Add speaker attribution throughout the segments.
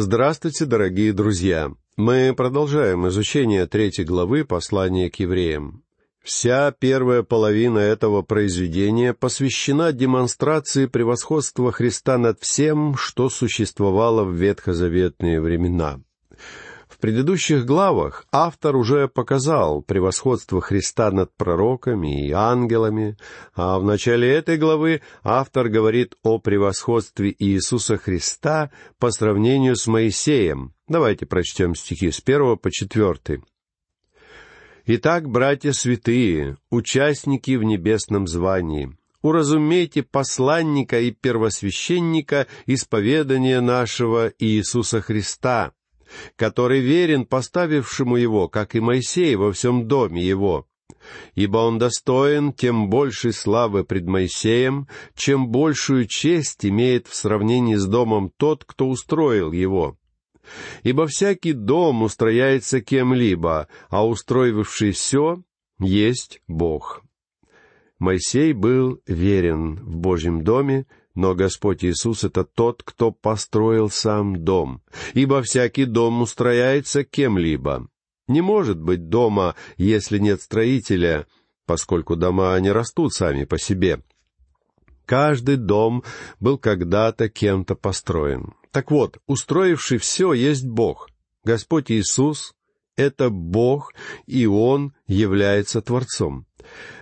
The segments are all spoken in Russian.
Speaker 1: Здравствуйте, дорогие друзья! Мы продолжаем изучение третьей главы послания к евреям. Вся первая половина этого произведения посвящена демонстрации превосходства Христа над всем, что существовало в ветхозаветные времена. В предыдущих главах автор уже показал превосходство Христа над пророками и ангелами, а в начале этой главы автор говорит о превосходстве Иисуса Христа по сравнению с Моисеем. Давайте прочтем стихи с первого по четвертый. «Итак, братья святые, участники в небесном звании, уразумейте посланника и первосвященника исповедания нашего Иисуса Христа, который верен поставившему его, как и Моисей во всем доме его. Ибо он достоин тем большей славы пред Моисеем, чем большую честь имеет в сравнении с домом тот, кто устроил его. Ибо всякий дом устрояется кем-либо, а устроивший все есть Бог. Моисей был верен в Божьем доме, но Господь Иисус — это тот, кто построил сам дом, ибо всякий дом устрояется кем-либо. Не может быть дома, если нет строителя, поскольку дома не растут сами по себе. Каждый дом был когда-то кем-то построен. Так вот, устроивший все есть Бог. Господь Иисус — это Бог, и Он является Творцом.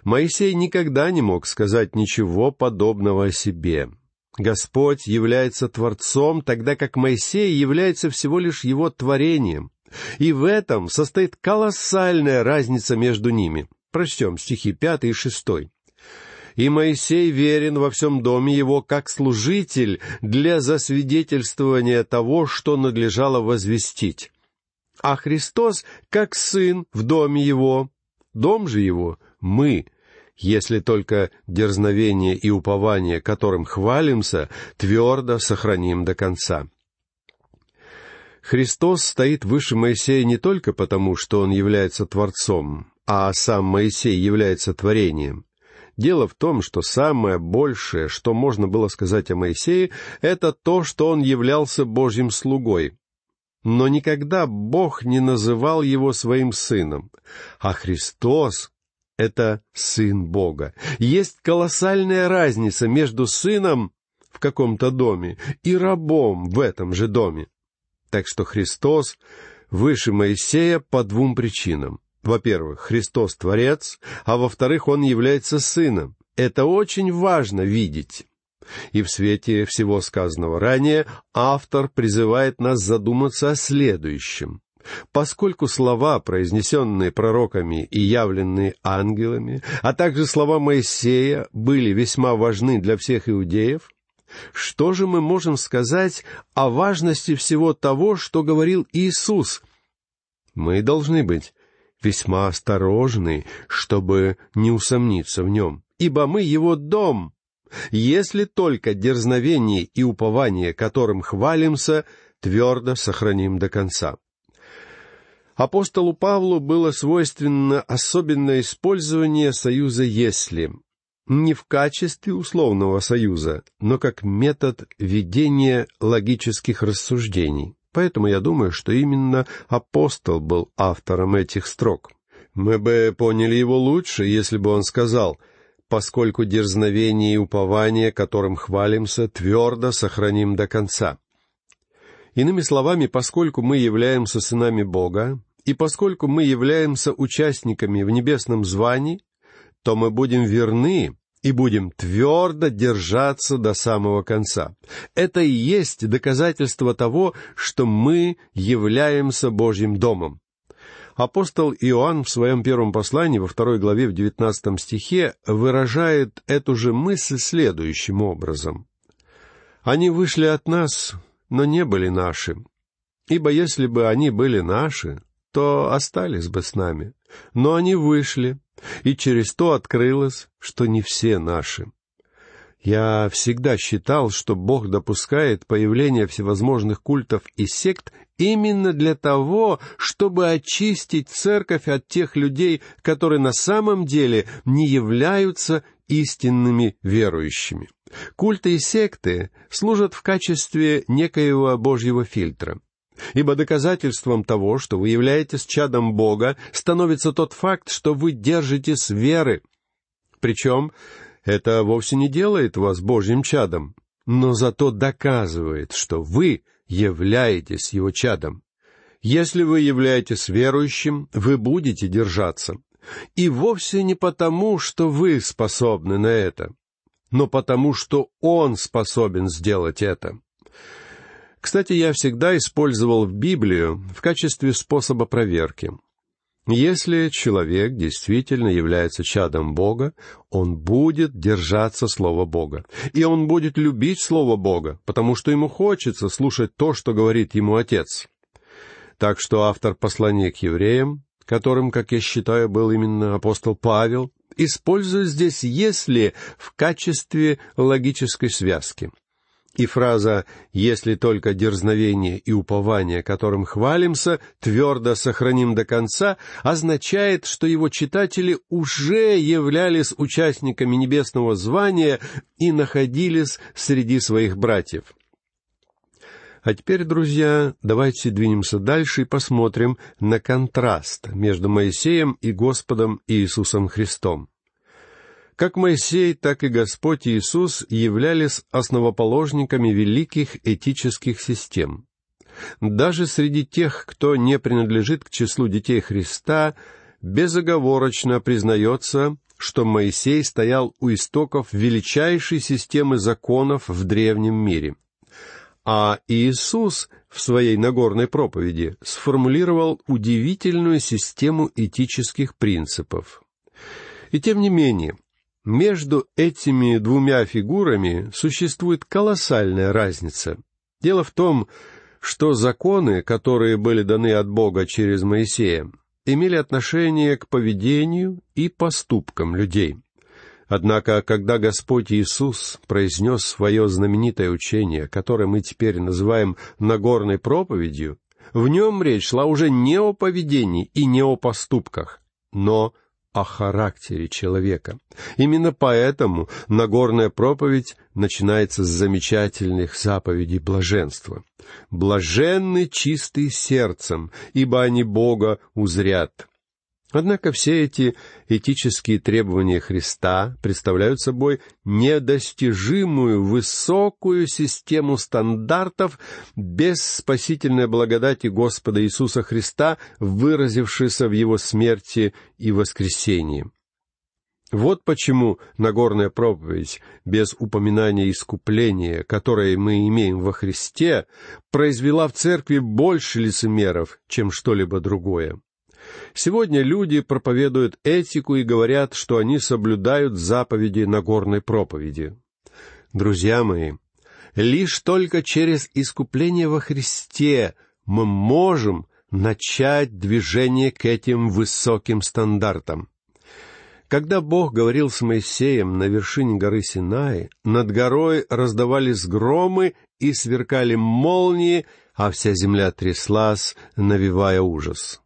Speaker 1: Моисей никогда не мог сказать ничего подобного о себе. Господь является Творцом, тогда как Моисей является всего лишь его творением. И в этом состоит колоссальная разница между ними. Прочтем стихи пятый и шестой. «И Моисей верен во всем доме его как служитель для засвидетельствования того, что надлежало возвестить. А Христос как сын в доме его. Дом же его — мы, если только дерзновение и упование, которым хвалимся, твердо сохраним до конца. Христос стоит выше Моисея не только потому, что он является Творцом, а сам Моисей является творением. Дело в том, что самое большее, что можно было сказать о Моисее, это то, что он являлся Божьим слугой. Но никогда Бог не называл его своим сыном, а Христос это сын Бога. Есть колоссальная разница между сыном в каком-то доме и рабом в этом же доме. Так что Христос выше Моисея по двум причинам. Во-первых, Христос Творец, а во-вторых, Он является Сыном. Это очень важно видеть. И в свете всего сказанного ранее автор призывает нас задуматься о следующем. Поскольку слова, произнесенные пророками и явленные ангелами, а также слова Моисея были весьма важны для всех иудеев, что же мы можем сказать о важности всего того, что говорил Иисус? Мы должны быть весьма осторожны, чтобы не усомниться в нем, ибо мы его дом, если только дерзновение и упование, которым хвалимся, твердо сохраним до конца. Апостолу Павлу было свойственно особенное использование союза «если», не в качестве условного союза, но как метод ведения логических рассуждений. Поэтому я думаю, что именно апостол был автором этих строк. Мы бы поняли его лучше, если бы он сказал «поскольку дерзновение и упование, которым хвалимся, твердо сохраним до конца». Иными словами, поскольку мы являемся сынами Бога, и поскольку мы являемся участниками в небесном звании, то мы будем верны и будем твердо держаться до самого конца. Это и есть доказательство того, что мы являемся Божьим домом. Апостол Иоанн в своем первом послании во второй главе в девятнадцатом стихе выражает эту же мысль следующим образом. «Они вышли от нас, но не были наши. Ибо если бы они были наши, то остались бы с нами. Но они вышли, и через то открылось, что не все наши. Я всегда считал, что Бог допускает появление всевозможных культов и сект именно для того, чтобы очистить церковь от тех людей, которые на самом деле не являются истинными верующими. Культы и секты служат в качестве некоего Божьего фильтра. Ибо доказательством того, что вы являетесь чадом Бога, становится тот факт, что вы держитесь веры. Причем это вовсе не делает вас Божьим чадом, но зато доказывает, что вы являетесь его чадом. Если вы являетесь верующим, вы будете держаться. И вовсе не потому, что вы способны на это, но потому, что Он способен сделать это. Кстати, я всегда использовал Библию в качестве способа проверки. Если человек действительно является чадом Бога, он будет держаться Слова Бога. И он будет любить Слово Бога, потому что ему хочется слушать то, что говорит ему Отец. Так что автор послания к евреям, которым, как я считаю, был именно апостол Павел, использует здесь «если» в качестве логической связки — и фраза «если только дерзновение и упование, которым хвалимся, твердо сохраним до конца» означает, что его читатели уже являлись участниками небесного звания и находились среди своих братьев. А теперь, друзья, давайте двинемся дальше и посмотрим на контраст между Моисеем и Господом Иисусом Христом. Как Моисей, так и Господь Иисус являлись основоположниками великих этических систем. Даже среди тех, кто не принадлежит к числу детей Христа, безоговорочно признается, что Моисей стоял у истоков величайшей системы законов в древнем мире. А Иисус в своей Нагорной проповеди сформулировал удивительную систему этических принципов. И тем не менее, между этими двумя фигурами существует колоссальная разница. Дело в том, что законы, которые были даны от Бога через Моисея, имели отношение к поведению и поступкам людей. Однако, когда Господь Иисус произнес свое знаменитое учение, которое мы теперь называем Нагорной проповедью, в нем речь шла уже не о поведении и не о поступках, но о характере человека. Именно поэтому Нагорная проповедь начинается с замечательных заповедей блаженства. «Блаженны чистые сердцем, ибо они Бога узрят». Однако все эти этические требования Христа представляют собой недостижимую высокую систему стандартов без спасительной благодати Господа Иисуса Христа, выразившейся в Его смерти и воскресении. Вот почему Нагорная проповедь, без упоминания искупления, которое мы имеем во Христе, произвела в церкви больше лицемеров, чем что-либо другое. Сегодня люди проповедуют этику и говорят, что они соблюдают заповеди Нагорной проповеди. Друзья мои, лишь только через искупление во Христе мы можем начать движение к этим высоким стандартам. Когда Бог говорил с Моисеем на вершине горы Синай, над горой раздавались громы и сверкали молнии, а вся земля тряслась, навевая ужас.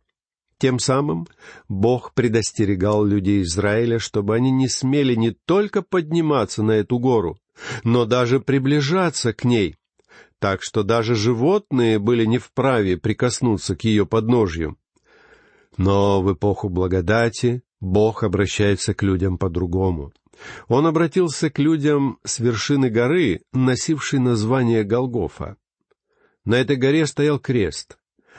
Speaker 1: Тем самым Бог предостерегал людей Израиля, чтобы они не смели не только подниматься на эту гору, но даже приближаться к ней, так что даже животные были не вправе прикоснуться к ее подножью. Но в эпоху благодати Бог обращается к людям по-другому. Он обратился к людям с вершины горы, носившей название Голгофа. На этой горе стоял крест,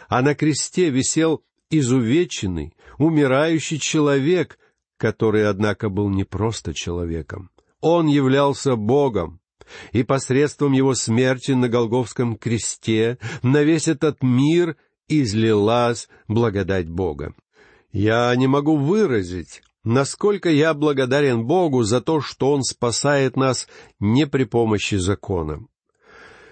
Speaker 1: а на кресте висел изувеченный, умирающий человек, который, однако, был не просто человеком. Он являлся Богом, и посредством его смерти на Голговском кресте на весь этот мир излилась благодать Бога. Я не могу выразить, насколько я благодарен Богу за то, что Он спасает нас не при помощи закона.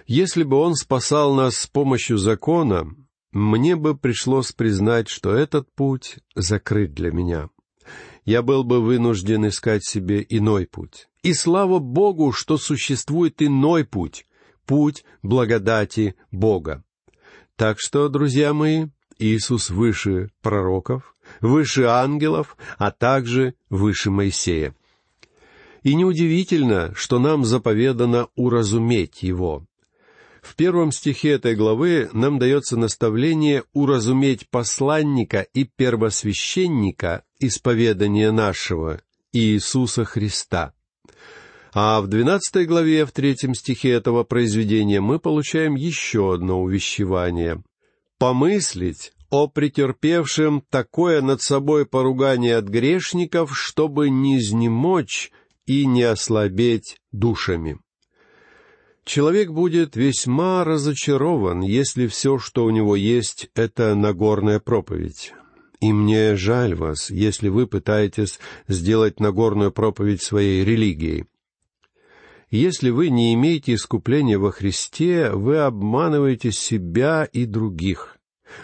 Speaker 1: Если бы Он спасал нас с помощью закона, мне бы пришлось признать, что этот путь закрыт для меня. Я был бы вынужден искать себе иной путь. И слава Богу, что существует иной путь, путь благодати Бога. Так что, друзья мои, Иисус выше пророков, выше ангелов, а также выше Моисея. И неудивительно, что нам заповедано уразуметь его. В первом стихе этой главы нам дается наставление уразуметь посланника и первосвященника исповедания нашего, Иисуса Христа. А в двенадцатой главе, в третьем стихе этого произведения, мы получаем еще одно увещевание. «Помыслить о претерпевшем такое над собой поругание от грешников, чтобы не изнемочь и не ослабеть душами». Человек будет весьма разочарован, если все, что у него есть, — это Нагорная проповедь. И мне жаль вас, если вы пытаетесь сделать Нагорную проповедь своей религией. Если вы не имеете искупления во Христе, вы обманываете себя и других.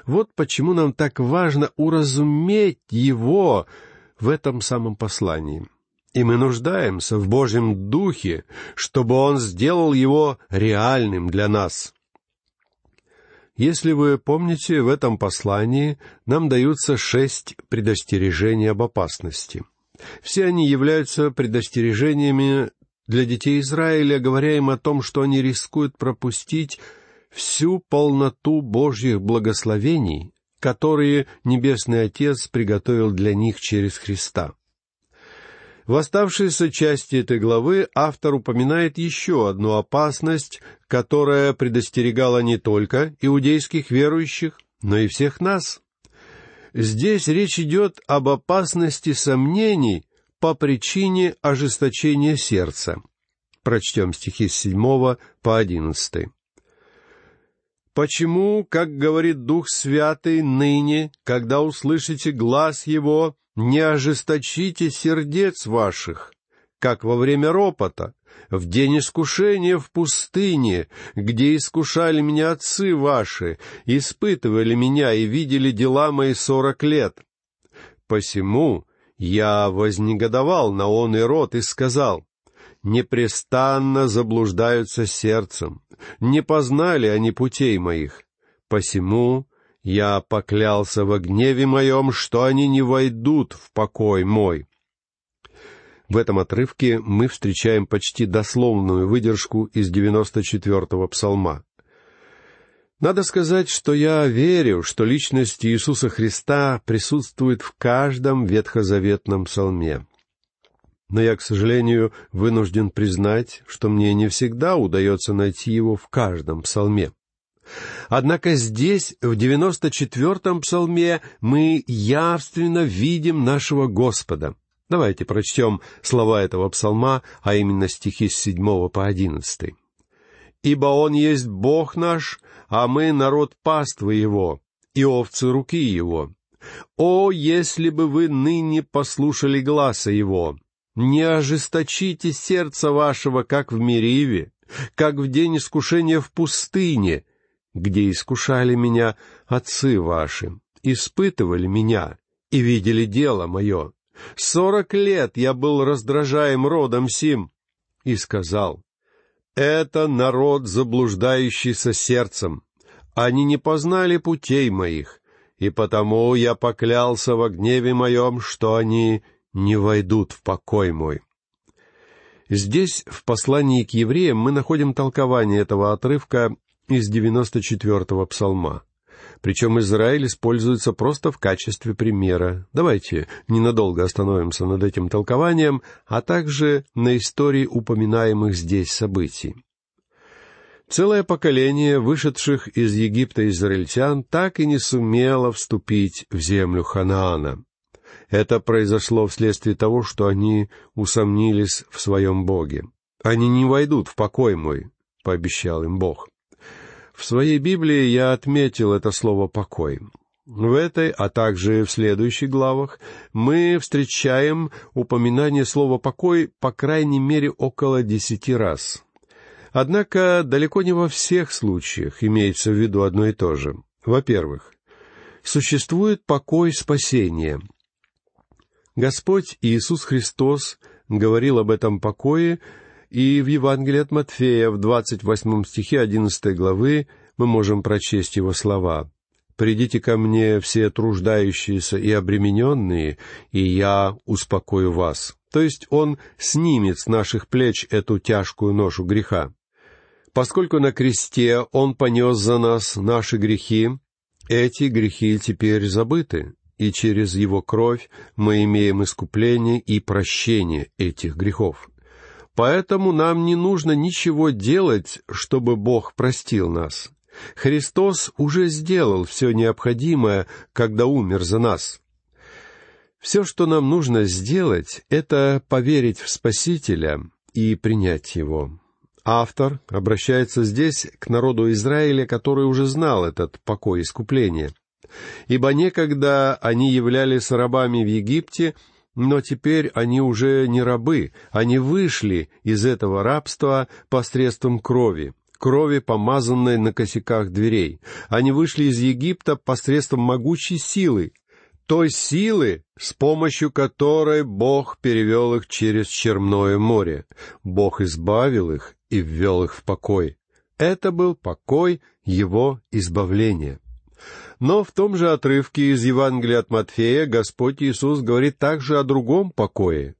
Speaker 1: Вот почему нам так важно уразуметь Его в этом самом послании. И мы нуждаемся в Божьем Духе, чтобы Он сделал его реальным для нас. Если вы помните, в этом послании нам даются шесть предостережений об опасности. Все они являются предостережениями для детей Израиля, говоря им о том, что они рискуют пропустить всю полноту Божьих благословений, которые Небесный Отец приготовил для них через Христа. В оставшейся части этой главы автор упоминает еще одну опасность, которая предостерегала не только иудейских верующих, но и всех нас. Здесь речь идет об опасности сомнений по причине ожесточения сердца. Прочтем стихи с седьмого по одиннадцатый. «Почему, как говорит Дух Святый, ныне, когда услышите глаз Его, не ожесточите сердец ваших, как во время ропота, в день искушения в пустыне, где искушали меня отцы ваши, испытывали меня и видели дела мои сорок лет. Посему я вознегодовал на он и рот и сказал, «Непрестанно заблуждаются сердцем, не познали они путей моих. Посему я поклялся во гневе моем, что они не войдут в покой мой». В этом отрывке мы встречаем почти дословную выдержку из 94-го псалма. Надо сказать, что я верю, что личность Иисуса Христа присутствует в каждом ветхозаветном псалме. Но я, к сожалению, вынужден признать, что мне не всегда удается найти его в каждом псалме. Однако здесь, в девяносто четвертом псалме, мы явственно видим нашего Господа. Давайте прочтем слова этого псалма, а именно стихи с седьмого по одиннадцатый. «Ибо Он есть Бог наш, а мы народ паствы его, и овцы руки его. О, если бы вы ныне послушали гласа его! Не ожесточите сердце вашего, как в Мериве, как в день искушения в пустыне, где искушали меня отцы ваши, испытывали меня и видели дело мое. Сорок лет я был раздражаем родом сим, и сказал, это народ, заблуждающийся сердцем. Они не познали путей моих, и потому я поклялся во гневе моем, что они не войдут в покой мой». Здесь, в послании к евреям, мы находим толкование этого отрывка из 94-го псалма. Причем Израиль используется просто в качестве примера. Давайте ненадолго остановимся над этим толкованием, а также на истории упоминаемых здесь событий. Целое поколение вышедших из Египта израильтян так и не сумело вступить в землю Ханаана. Это произошло вследствие того, что они усомнились в своем Боге. «Они не войдут в покой мой», — пообещал им Бог. В своей Библии я отметил это слово «покой». В этой, а также в следующих главах мы встречаем упоминание слова «покой» по крайней мере около десяти раз. Однако далеко не во всех случаях имеется в виду одно и то же. Во-первых, существует покой спасения. Господь Иисус Христос говорил об этом покое и в Евангелии от Матфея в 28 стихе 11 главы мы можем прочесть его слова. «Придите ко мне все труждающиеся и обремененные, и я успокою вас». то есть Он снимет с наших плеч эту тяжкую ношу греха. Поскольку на кресте Он понес за нас наши грехи, эти грехи теперь забыты, и через Его кровь мы имеем искупление и прощение этих грехов. Поэтому нам не нужно ничего делать, чтобы Бог простил нас. Христос уже сделал все необходимое, когда умер за нас. Все, что нам нужно сделать, это поверить в Спасителя и принять Его. Автор обращается здесь к народу Израиля, который уже знал этот покой искупления. Ибо некогда они являлись рабами в Египте, но теперь они уже не рабы, они вышли из этого рабства посредством крови, крови, помазанной на косяках дверей. Они вышли из Египта посредством могучей силы, той силы, с помощью которой Бог перевел их через Черное море. Бог избавил их и ввел их в покой. Это был покой Его избавления. Но в том же отрывке из Евангелия от Матфея Господь Иисус говорит также о другом покое.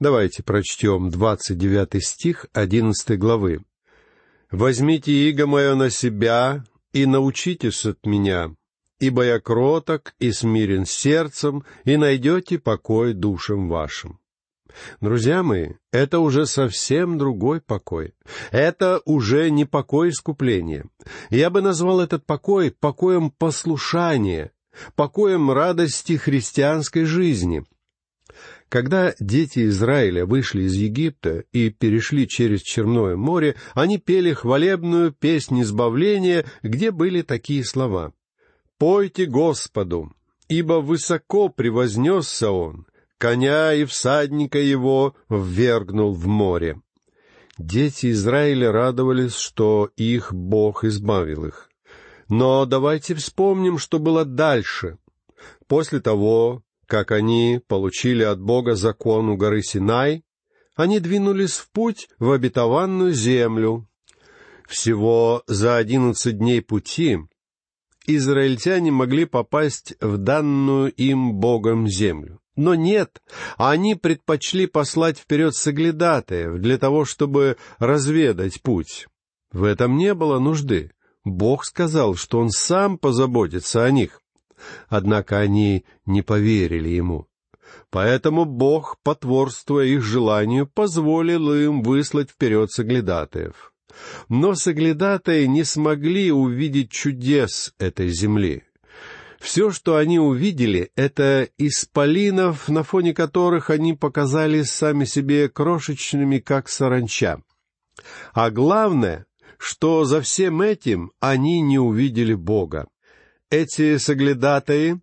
Speaker 1: Давайте прочтем 29 стих 11 главы. «Возьмите иго мое на себя и научитесь от меня, ибо я кроток и смирен сердцем, и найдете покой душам вашим». Друзья мои, это уже совсем другой покой. Это уже не покой искупления. Я бы назвал этот покой покоем послушания, покоем радости христианской жизни. Когда дети Израиля вышли из Египта и перешли через Черное море, они пели хвалебную песнь избавления, где были такие слова. «Пойте Господу, ибо высоко превознесся Он, коня и всадника его ввергнул в море. Дети Израиля радовались, что их Бог избавил их. Но давайте вспомним, что было дальше. После того, как они получили от Бога закон у горы Синай, они двинулись в путь в обетованную землю. Всего за одиннадцать дней пути израильтяне могли попасть в данную им Богом землю. Но нет, они предпочли послать вперед соглядатаев для того, чтобы разведать путь. В этом не было нужды. Бог сказал, что Он сам позаботится о них. Однако они не поверили Ему. Поэтому Бог, потворствуя их желанию, позволил им выслать вперед соглядатаев. Но соглядатаи не смогли увидеть чудес этой земли. Все, что они увидели, это исполинов, на фоне которых они показались сами себе крошечными, как саранча. А главное, что за всем этим они не увидели Бога. Эти соглядатаи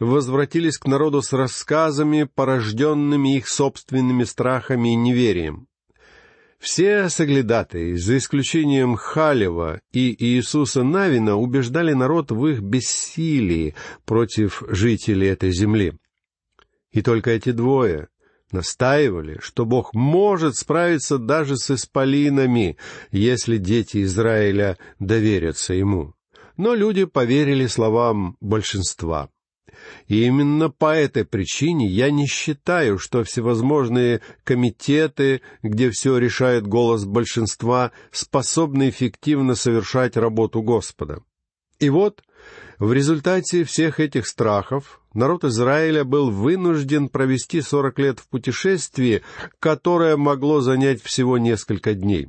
Speaker 1: возвратились к народу с рассказами, порожденными их собственными страхами и неверием. Все соглядатые, за исключением Халева и Иисуса Навина, убеждали народ в их бессилии против жителей этой земли. И только эти двое настаивали, что Бог может справиться даже с исполинами, если дети Израиля доверятся Ему. Но люди поверили словам большинства. И именно по этой причине я не считаю, что всевозможные комитеты, где все решает голос большинства, способны эффективно совершать работу Господа. И вот, в результате всех этих страхов, народ Израиля был вынужден провести сорок лет в путешествии, которое могло занять всего несколько дней.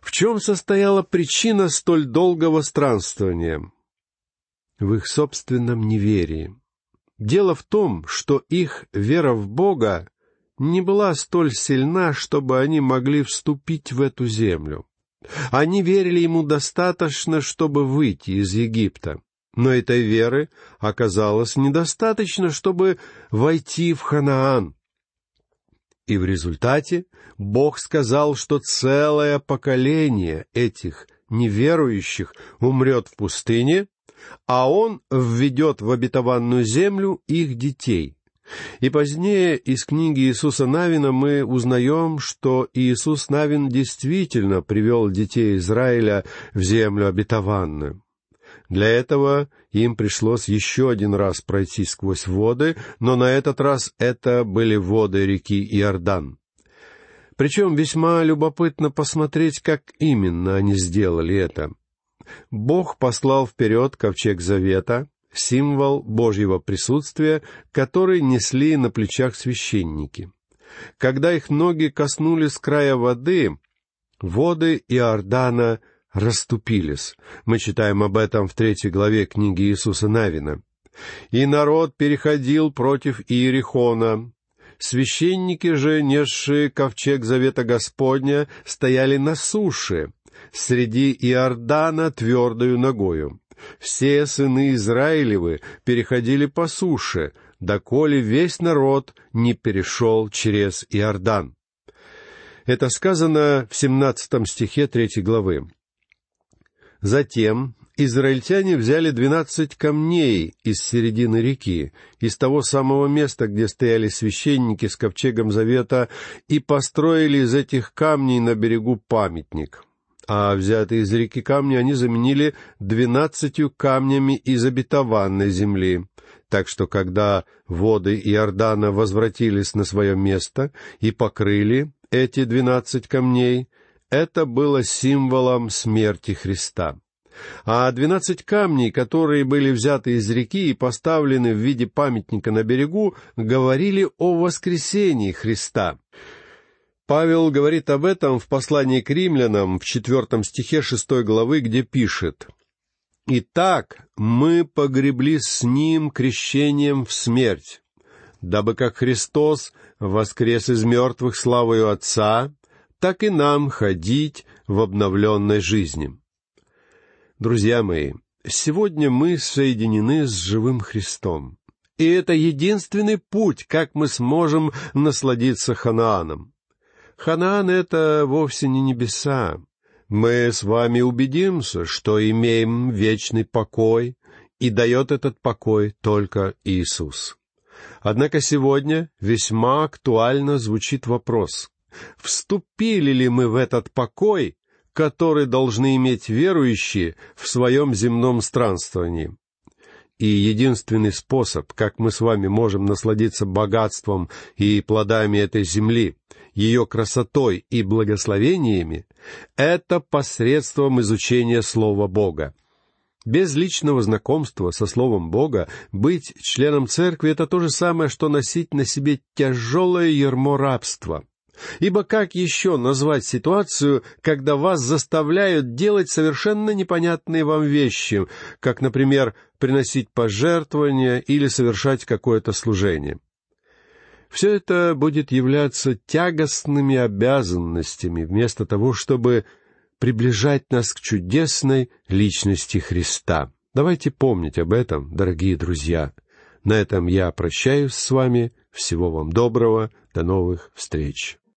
Speaker 1: В чем состояла причина столь долгого странствования? В их собственном неверии. Дело в том, что их вера в Бога не была столь сильна, чтобы они могли вступить в эту землю. Они верили ему достаточно, чтобы выйти из Египта. Но этой веры оказалось недостаточно, чтобы войти в Ханаан. И в результате Бог сказал, что целое поколение этих неверующих умрет в пустыне, а Он введет в обетованную землю их детей. И позднее из книги Иисуса Навина мы узнаем, что Иисус Навин действительно привел детей Израиля в землю обетованную. Для этого им пришлось еще один раз пройти сквозь воды, но на этот раз это были воды реки Иордан. Причем весьма любопытно посмотреть, как именно они сделали это. Бог послал вперед ковчег завета, символ Божьего присутствия, который несли на плечах священники. Когда их ноги коснулись края воды, воды Иордана расступились. Мы читаем об этом в третьей главе книги Иисуса Навина. «И народ переходил против Иерихона. Священники же, несшие ковчег завета Господня, стояли на суше, среди Иордана твердою ногою. Все сыны Израилевы переходили по суше, доколе весь народ не перешел через Иордан». Это сказано в семнадцатом стихе третьей главы. Затем израильтяне взяли двенадцать камней из середины реки, из того самого места, где стояли священники с ковчегом завета, и построили из этих камней на берегу памятник. А взятые из реки камни они заменили двенадцатью камнями из обетованной земли. Так что, когда воды Иордана возвратились на свое место и покрыли эти двенадцать камней, это было символом смерти Христа. А двенадцать камней, которые были взяты из реки и поставлены в виде памятника на берегу, говорили о воскресении Христа. Павел говорит об этом в послании к римлянам в четвертом стихе шестой главы, где пишет «Итак, мы погребли с Ним крещением в смерть, дабы как Христос воскрес из мертвых славою Отца, так и нам ходить в обновленной жизни. Друзья мои, сегодня мы соединены с живым Христом. И это единственный путь, как мы сможем насладиться Ханааном. Ханаан — это вовсе не небеса. Мы с вами убедимся, что имеем вечный покой, и дает этот покой только Иисус. Однако сегодня весьма актуально звучит вопрос, вступили ли мы в этот покой, который должны иметь верующие в своем земном странствовании. И единственный способ, как мы с вами можем насладиться богатством и плодами этой земли, ее красотой и благословениями, это посредством изучения Слова Бога. Без личного знакомства со Словом Бога быть членом церкви — это то же самое, что носить на себе тяжелое ермо рабства — Ибо как еще назвать ситуацию, когда вас заставляют делать совершенно непонятные вам вещи, как, например, приносить пожертвования или совершать какое-то служение? Все это будет являться тягостными обязанностями, вместо того, чтобы приближать нас к чудесной личности Христа. Давайте помнить об этом, дорогие друзья. На этом я прощаюсь с вами. Всего вам доброго. До новых встреч.